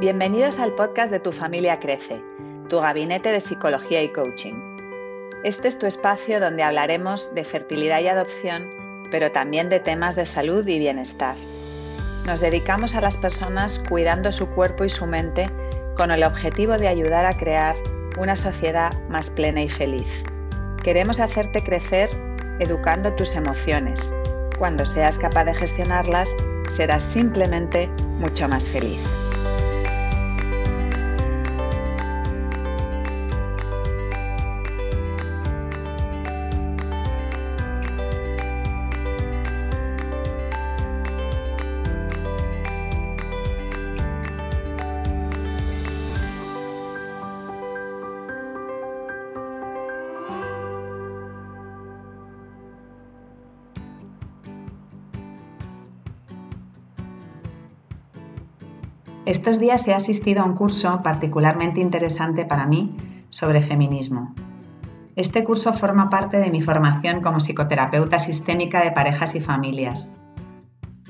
Bienvenidos al podcast de Tu familia crece, tu gabinete de psicología y coaching. Este es tu espacio donde hablaremos de fertilidad y adopción, pero también de temas de salud y bienestar. Nos dedicamos a las personas cuidando su cuerpo y su mente con el objetivo de ayudar a crear una sociedad más plena y feliz. Queremos hacerte crecer educando tus emociones. Cuando seas capaz de gestionarlas, serás simplemente mucho más feliz. Estos días he asistido a un curso particularmente interesante para mí sobre feminismo. Este curso forma parte de mi formación como psicoterapeuta sistémica de parejas y familias.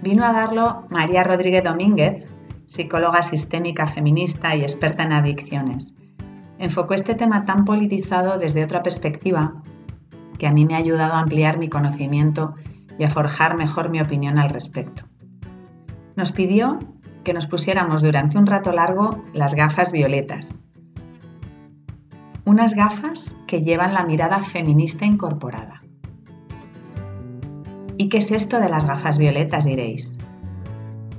Vino a darlo María Rodríguez Domínguez, psicóloga sistémica feminista y experta en adicciones. Enfocó este tema tan politizado desde otra perspectiva que a mí me ha ayudado a ampliar mi conocimiento y a forjar mejor mi opinión al respecto. Nos pidió que nos pusiéramos durante un rato largo las gafas violetas. Unas gafas que llevan la mirada feminista incorporada. ¿Y qué es esto de las gafas violetas, diréis?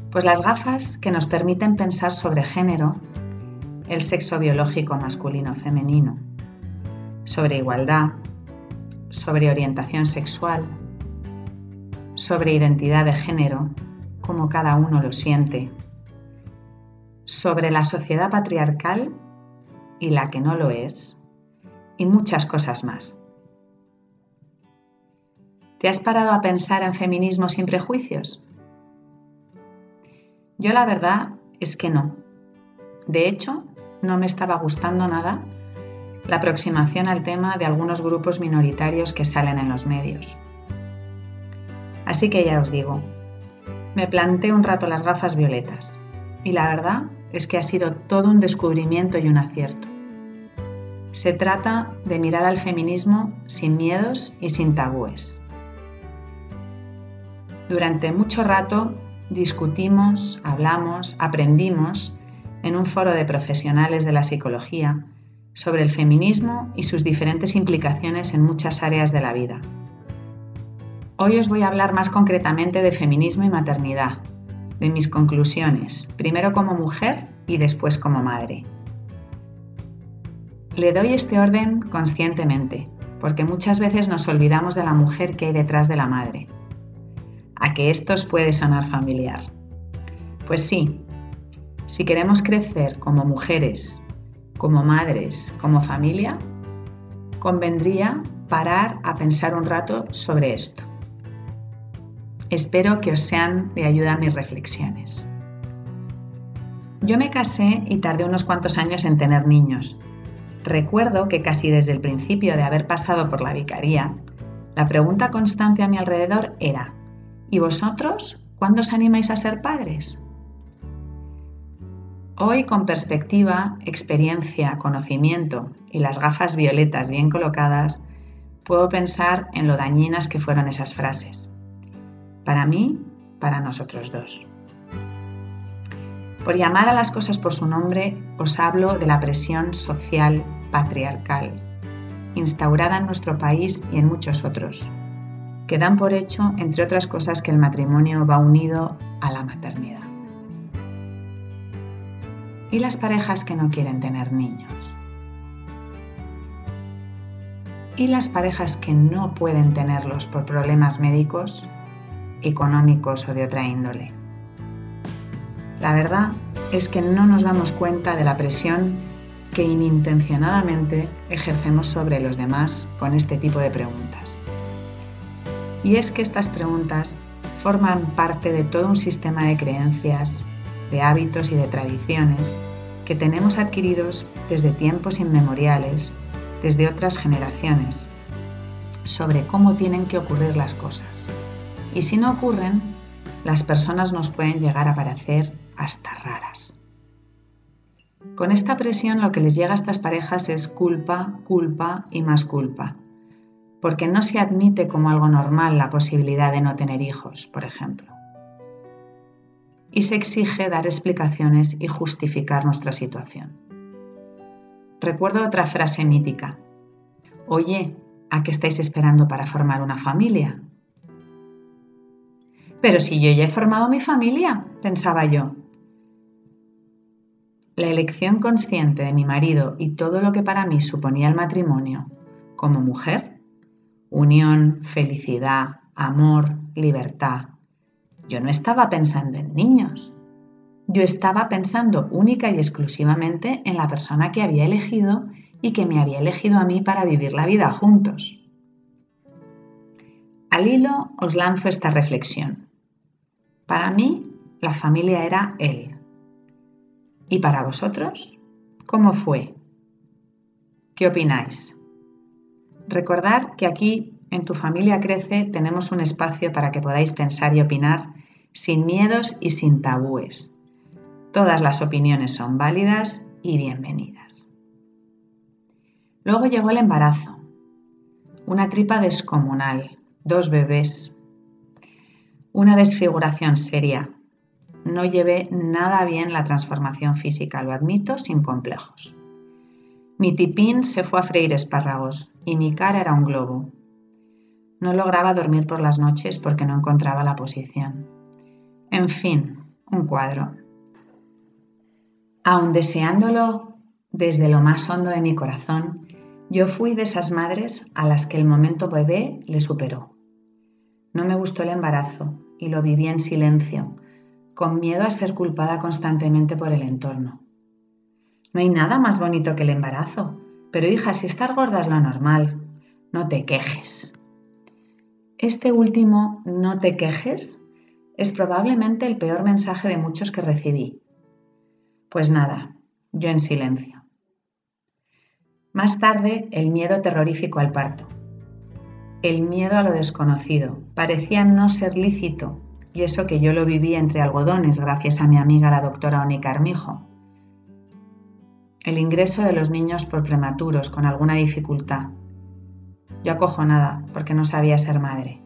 Pues las gafas que nos permiten pensar sobre género, el sexo biológico masculino-femenino, sobre igualdad, sobre orientación sexual, sobre identidad de género, como cada uno lo siente, sobre la sociedad patriarcal y la que no lo es, y muchas cosas más. ¿Te has parado a pensar en feminismo sin prejuicios? Yo la verdad es que no. De hecho, no me estaba gustando nada la aproximación al tema de algunos grupos minoritarios que salen en los medios. Así que ya os digo, me planté un rato las gafas violetas y la verdad es que ha sido todo un descubrimiento y un acierto. Se trata de mirar al feminismo sin miedos y sin tabúes. Durante mucho rato discutimos, hablamos, aprendimos en un foro de profesionales de la psicología sobre el feminismo y sus diferentes implicaciones en muchas áreas de la vida. Hoy os voy a hablar más concretamente de feminismo y maternidad, de mis conclusiones, primero como mujer y después como madre. Le doy este orden conscientemente, porque muchas veces nos olvidamos de la mujer que hay detrás de la madre. ¿A que esto os puede sonar familiar? Pues sí, si queremos crecer como mujeres, como madres, como familia, convendría parar a pensar un rato sobre esto. Espero que os sean de ayuda mis reflexiones. Yo me casé y tardé unos cuantos años en tener niños. Recuerdo que casi desde el principio de haber pasado por la vicaría, la pregunta constante a mi alrededor era, ¿y vosotros cuándo os animáis a ser padres? Hoy, con perspectiva, experiencia, conocimiento y las gafas violetas bien colocadas, puedo pensar en lo dañinas que fueron esas frases para mí, para nosotros dos. Por llamar a las cosas por su nombre, os hablo de la presión social patriarcal, instaurada en nuestro país y en muchos otros, que dan por hecho, entre otras cosas, que el matrimonio va unido a la maternidad. ¿Y las parejas que no quieren tener niños? ¿Y las parejas que no pueden tenerlos por problemas médicos? Económicos o de otra índole. La verdad es que no nos damos cuenta de la presión que inintencionadamente ejercemos sobre los demás con este tipo de preguntas. Y es que estas preguntas forman parte de todo un sistema de creencias, de hábitos y de tradiciones que tenemos adquiridos desde tiempos inmemoriales, desde otras generaciones, sobre cómo tienen que ocurrir las cosas. Y si no ocurren, las personas nos pueden llegar a parecer hasta raras. Con esta presión lo que les llega a estas parejas es culpa, culpa y más culpa, porque no se admite como algo normal la posibilidad de no tener hijos, por ejemplo. Y se exige dar explicaciones y justificar nuestra situación. Recuerdo otra frase mítica. Oye, ¿a qué estáis esperando para formar una familia? Pero si yo ya he formado mi familia, pensaba yo. La elección consciente de mi marido y todo lo que para mí suponía el matrimonio, como mujer, unión, felicidad, amor, libertad. Yo no estaba pensando en niños. Yo estaba pensando única y exclusivamente en la persona que había elegido y que me había elegido a mí para vivir la vida juntos. Al hilo os lanzo esta reflexión. Para mí, la familia era él. ¿Y para vosotros? ¿Cómo fue? ¿Qué opináis? Recordad que aquí, en Tu familia crece, tenemos un espacio para que podáis pensar y opinar sin miedos y sin tabúes. Todas las opiniones son válidas y bienvenidas. Luego llegó el embarazo. Una tripa descomunal, dos bebés, una desfiguración seria. No llevé nada bien la transformación física, lo admito, sin complejos. Mi tipín se fue a freír espárragos y mi cara era un globo. No lograba dormir por las noches porque no encontraba la posición. En fin, un cuadro. Aun deseándolo desde lo más hondo de mi corazón, yo fui de esas madres a las que el momento bebé le superó. No me gustó el embarazo y lo viví en silencio, con miedo a ser culpada constantemente por el entorno. No hay nada más bonito que el embarazo, pero hija, si estar gorda es lo normal, no te quejes. Este último no te quejes es probablemente el peor mensaje de muchos que recibí. Pues nada, yo en silencio. Más tarde, el miedo terrorífico al parto el miedo a lo desconocido. Parecía no ser lícito, y eso que yo lo viví entre algodones gracias a mi amiga la doctora Onica Armijo. El ingreso de los niños por prematuros con alguna dificultad. Yo acojo nada porque no sabía ser madre.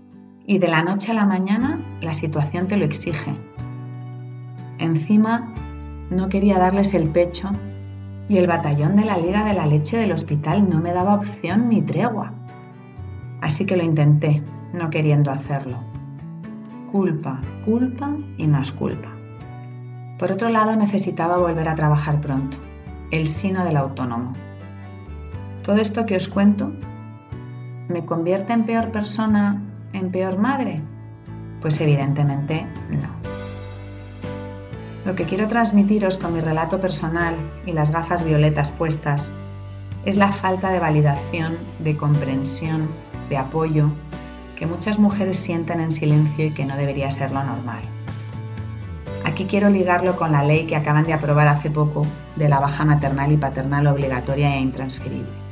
Y de la noche a la mañana la situación te lo exige. Encima no quería darles el pecho y el batallón de la Liga de la Leche del hospital no me daba opción ni tregua. Así que lo intenté, no queriendo hacerlo. Culpa, culpa y más culpa. Por otro lado, necesitaba volver a trabajar pronto. El sino del autónomo. Todo esto que os cuento, ¿me convierte en peor persona, en peor madre? Pues evidentemente no. Lo que quiero transmitiros con mi relato personal y las gafas violetas puestas es la falta de validación, de comprensión de apoyo que muchas mujeres sienten en silencio y que no debería ser lo normal. Aquí quiero ligarlo con la ley que acaban de aprobar hace poco de la baja maternal y paternal obligatoria e intransferible.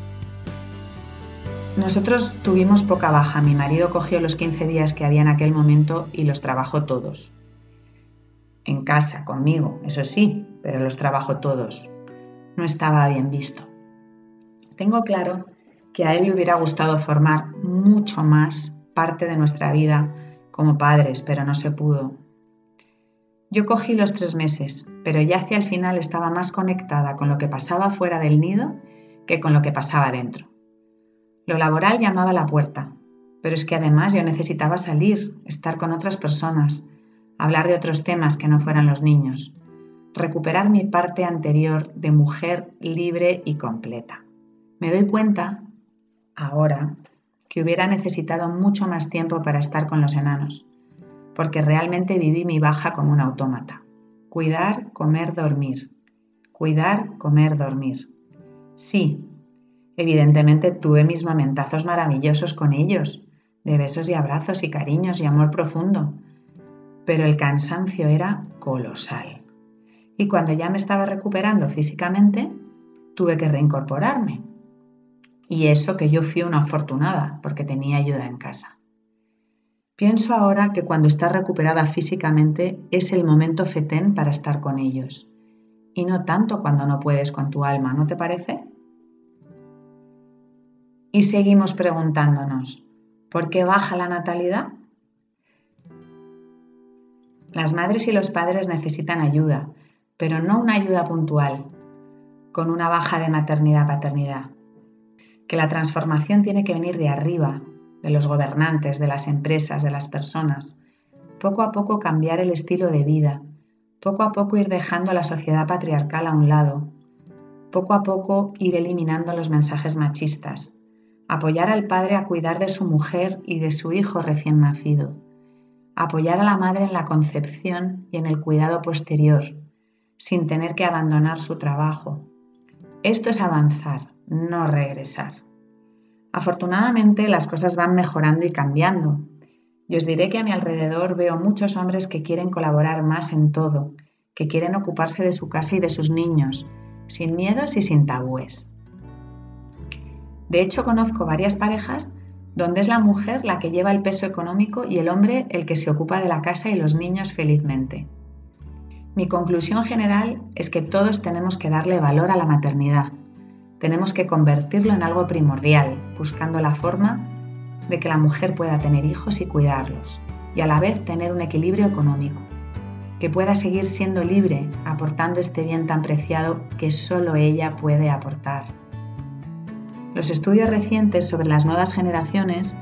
Nosotros tuvimos poca baja, mi marido cogió los 15 días que había en aquel momento y los trabajó todos. En casa, conmigo, eso sí, pero los trabajó todos. No estaba bien visto. Tengo claro que a él le hubiera gustado formar mucho más parte de nuestra vida como padres, pero no se pudo. Yo cogí los tres meses, pero ya hacia el final estaba más conectada con lo que pasaba fuera del nido que con lo que pasaba dentro. Lo laboral llamaba a la puerta, pero es que además yo necesitaba salir, estar con otras personas, hablar de otros temas que no fueran los niños, recuperar mi parte anterior de mujer libre y completa. Me doy cuenta ahora que hubiera necesitado mucho más tiempo para estar con los enanos, porque realmente viví mi baja como un autómata. Cuidar, comer, dormir. Cuidar, comer, dormir. Sí, evidentemente tuve mis momentazos maravillosos con ellos, de besos y abrazos y cariños y amor profundo, pero el cansancio era colosal. Y cuando ya me estaba recuperando físicamente, tuve que reincorporarme y eso que yo fui una afortunada porque tenía ayuda en casa. Pienso ahora que cuando estás recuperada físicamente es el momento fetén para estar con ellos. y no tanto cuando no puedes con tu alma, ¿no te parece? Y seguimos preguntándonos, ¿por qué baja la natalidad? Las madres y los padres necesitan ayuda, pero no una ayuda puntual, con una baja de maternidad-paternidad. Que la transformación tiene que venir de arriba, de los gobernantes, de las empresas, de las personas. Poco a poco cambiar el estilo de vida, poco a poco ir dejando la sociedad patriarcal a un lado, poco a poco ir eliminando los mensajes machistas, apoyar al padre a cuidar de su mujer y de su hijo recién nacido, apoyar a la madre en la concepción y en el cuidado posterior, sin tener que abandonar su trabajo. Esto es avanzar, no regresar. Afortunadamente las cosas van mejorando y cambiando. Y os diré que a mi alrededor veo muchos hombres que quieren colaborar más en todo, que quieren ocuparse de su casa y de sus niños, sin miedos y sin tabúes. De hecho, conozco varias parejas donde es la mujer la que lleva el peso económico y el hombre el que se ocupa de la casa y los niños felizmente. Mi conclusión general es que todos tenemos que darle valor a la maternidad. Tenemos que convertirlo en algo primordial, buscando la forma de que la mujer pueda tener hijos y cuidarlos, y a la vez tener un equilibrio económico, que pueda seguir siendo libre, aportando este bien tan preciado que solo ella puede aportar. Los estudios recientes sobre las nuevas generaciones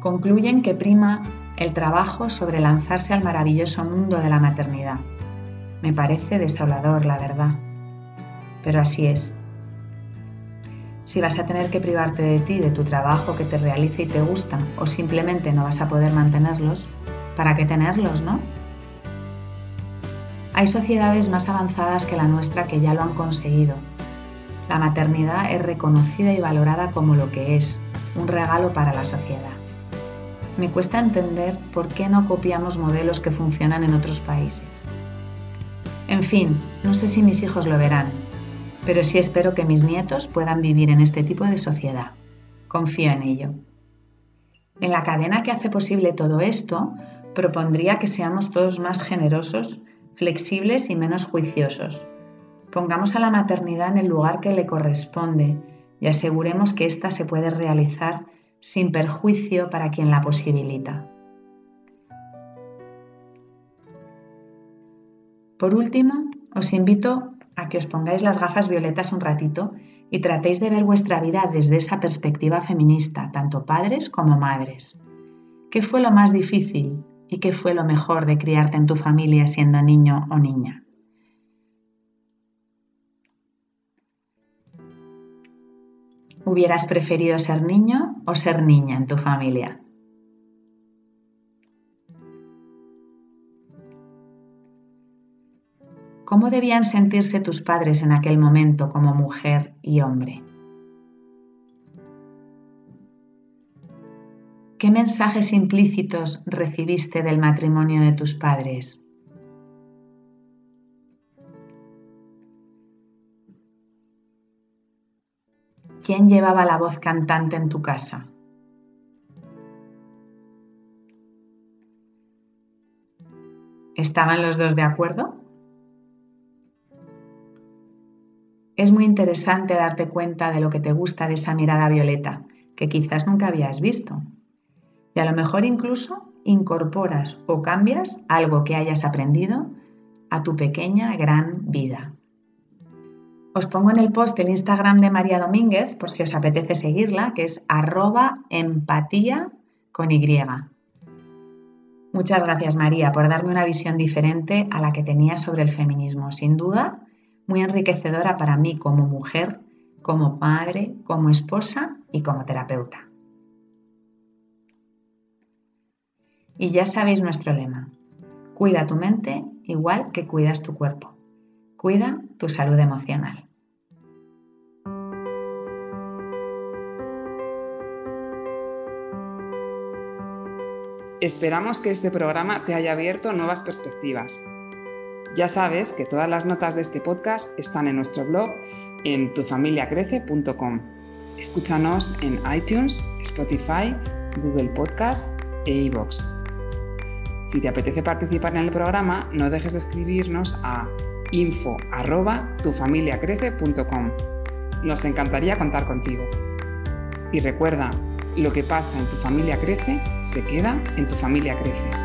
concluyen que prima el trabajo sobre lanzarse al maravilloso mundo de la maternidad. Me parece desolador, la verdad. Pero así es. Si vas a tener que privarte de ti, de tu trabajo que te realice y te gusta, o simplemente no vas a poder mantenerlos, ¿para qué tenerlos, no? Hay sociedades más avanzadas que la nuestra que ya lo han conseguido la maternidad es reconocida y valorada como lo que es, un regalo para la sociedad. Me cuesta entender por qué no copiamos modelos que funcionan en otros países. En fin, no sé si mis hijos lo verán, pero sí espero que mis nietos puedan vivir en este tipo de sociedad. Confío en ello. En la cadena que hace posible todo esto, propondría que seamos todos más generosos, flexibles y menos juiciosos, Pongamos a la maternidad en el lugar que le corresponde y aseguremos que ésta se puede realizar sin perjuicio para quien la posibilita. Por último, os invito a que os pongáis las gafas violetas un ratito y tratéis de ver vuestra vida desde esa perspectiva feminista, tanto padres como madres. ¿Qué fue lo más difícil y qué fue lo mejor de criarte en tu familia siendo niño o niña? ¿Hubieras preferido ser niño o ser niña en tu familia? ¿Cómo debían sentirse tus padres en aquel momento como mujer y hombre? ¿Qué mensajes implícitos recibiste del matrimonio de tus padres? ¿Quién llevaba la voz cantante en tu casa? ¿Estaban los dos de acuerdo? Es muy interesante darte cuenta de lo que te gusta de esa mirada violeta, que quizás nunca habías visto. Y a lo mejor incluso incorporas o cambias algo que hayas aprendido a tu pequeña gran vida. Os pongo en el post el Instagram de María Domínguez por si os apetece seguirla, que es arroba empatía con Y. Muchas gracias María por darme una visión diferente a la que tenía sobre el feminismo. Sin duda, muy enriquecedora para mí como mujer, como madre, como esposa y como terapeuta. Y ya sabéis nuestro lema. Cuida tu mente igual que cuidas tu cuerpo. Cuida tu salud emocional. Esperamos que este programa te haya abierto nuevas perspectivas. Ya sabes que todas las notas de este podcast están en nuestro blog en tufamiliacrece.com. Escúchanos en iTunes, Spotify, Google Podcast e iVoox. Si te apetece participar en el programa, no dejes de escribirnos a info tufamiliacrece.com. Nos encantaría contar contigo. Y recuerda, lo que pasa en tu familia crece, se queda en tu familia crece.